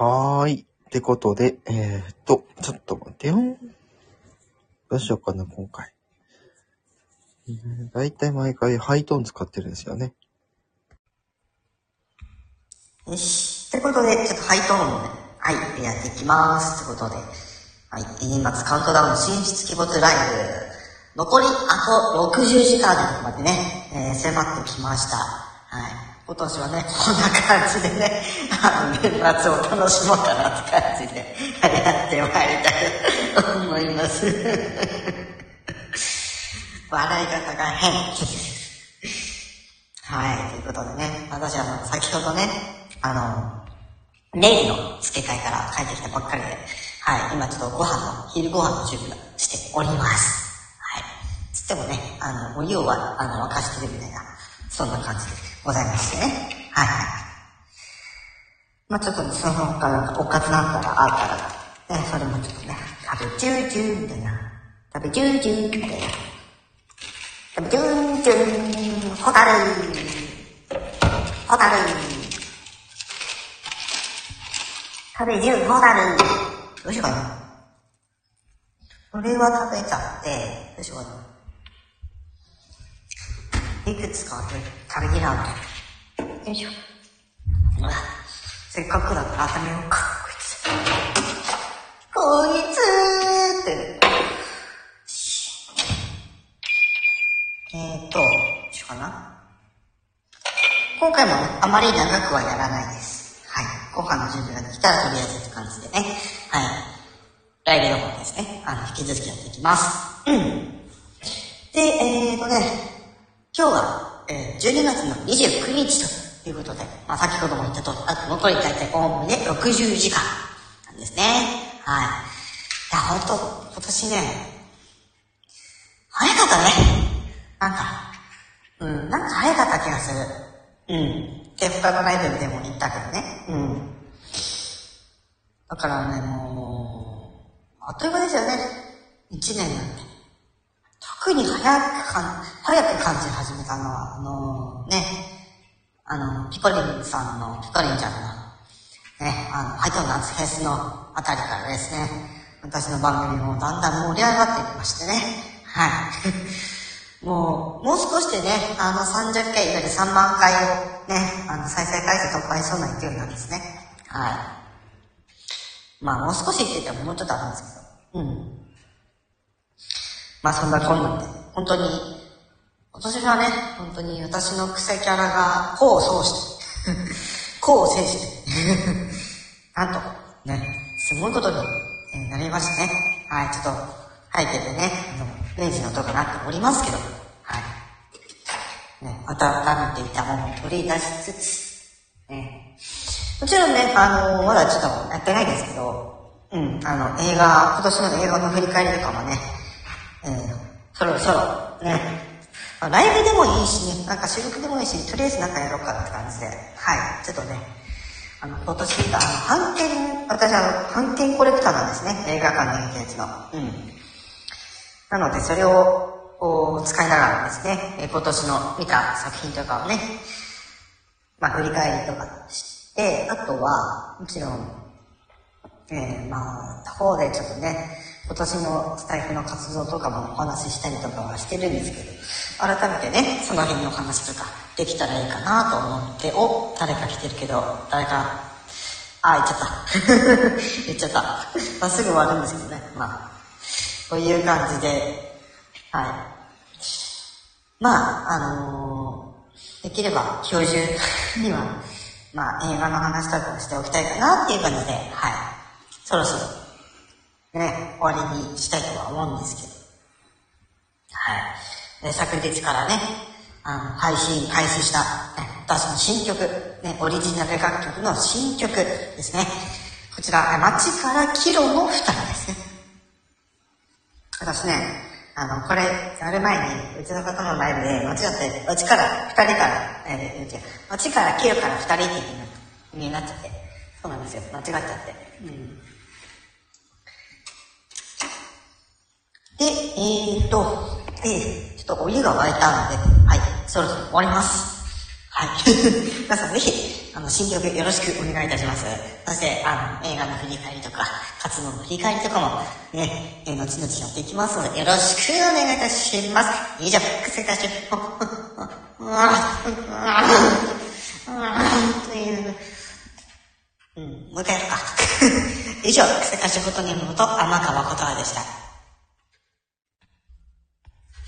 はーい。ってことで、えーっと、ちょっと待ってよ。どうしようかな、今回。だいたい毎回ハイトーン使ってるんですよね。よし。ということで、ちょっとハイトーンをね、はい、やっていきます。ということで、はい、年末カウントダウン進出鬼没ライブ、残りあと60時間までね、えー迫ってきました。はい。今年はね、こんな感じでね、あの、年末を楽しもうかなって感じで、やってまいりたいと思います。笑い方が変。はい、ということでね、私はあの先ほどね、あの、ネイルの付け替えから帰ってきたばっかりで、はい、今ちょっとご飯の、昼ご飯の準備をしております。はい。つってもね、あの、お湯をあの沸かしてるみたいな、そんな感じでございましてね。はいはい。まあちょっと、その他なんかおかずなんかがあったら、ね、それもちょっとね、食べちゅうちゅうみたいな、食べちゅうちゅうみたいな。ジュンジュン、ホタルホタル食べジュン、ホタルどうしようかな。これは食べちゃって、どうしようかな。いくつか食べきらない。よいしょ。せっかくだから温めようか、こいつ。こいつって。えーと、しようかな。今回もね、あまり長くはやらないです。はい。ご飯の準備ができたらとりあえずって感じでね。はい。ライブの方ですね。あの、引き続きやっていきます。うん。で、えーとね、今日が、えー12月の29日ということで、まあ先ほども言ったとおり、あと残り大体おおむね60時間なんですね。はい。いや、ほんと、今年ね、早かったね。なんか、うん、なんか早かった気がする。うん。で、他のライブでも言ったけどね。うん。だからね、もう、あっという間ですよね。一年なんて。特に早くかん、早く感じ始めたのは、あのね、あの、ピコリンさんの、ピコリンちゃんの、ね、あの、ハイトーンダンスフェスのあたりからですね、私の番組もだんだん盛り上がっていきましてね。はい。もう、もう少しでね、あの30回より3万回をね、あの再生回数突破しそうな勢いなんですね。はい。まあもう少しって言ってももうちょっとあるんですけど。うん。まあそんなこんなんで、本当に、今年はね、本当に私の癖キャラが功を奏して、功を制して、なんと、ね、すごいことにえなりましたね。はい、ちょっと背景でね、あの、明治の音が鳴っておりますけど、はい。ね、温めていたものを取り出しつつ、ね。もちろんね、あのまだちょっとやってないですけど、うん、あの、映画、今年の映画の振り返りとかもね、えー、そろそろ、ね、ライブでもいいしね、なんか収録でもいいし、とりあえずなんかやろうかって感じで、はい、ちょっとね、あの、今年見た、あの、版権、私あの、版権コレクターなんですね、映画館に行ったやつの。うん。なので、それを、こう使いながらですね、今年の見た作品とかをね、まあ、振り返りとかして、あとは、もちろん、えー、まあ、他方でちょっとね、今年のスタイフの活動とかもお話ししたりとかはしてるんですけど、改めてね、その辺のお話とかできたらいいかなと思って、お、誰か来てるけど、誰か、あ、言っちゃった。言っちゃった。まあ、すぐ終わるんですけどね。まあ、こういう感じで、はい。まあ、あのーできれば今日中には、まあ、映画の話とかしておきたいかなっていう感じで、はい。そろそろ、ね、終わりにしたいとは思うんですけど。はい。で昨日からね、あの、配信開始した、ね、私の新曲、ね、オリジナル楽曲の新曲ですね。こちら、え街からキロの二人ですね。私ね、あの、これ、やる前に、うちの方のライブで、間違って、街から、二人から、えー、違う、街からキロから二人ってになっちゃって、そうなんですよ、間違っちゃって。うんで、えーと、えー、ょっとお湯が沸いたので、はい、そろそろ終わります。はい。皆さんぜひ、あの、新曲よろしくお願いいたします。そして、あの、映画の振り返りとか、活動の振り返りとかも、ね、え、後々やっていきますので、よろしくお願いいたします。以上、癖歌手、という、うん、もう一回やるか。以上、癖歌手フォトネームと天川琴葉でした。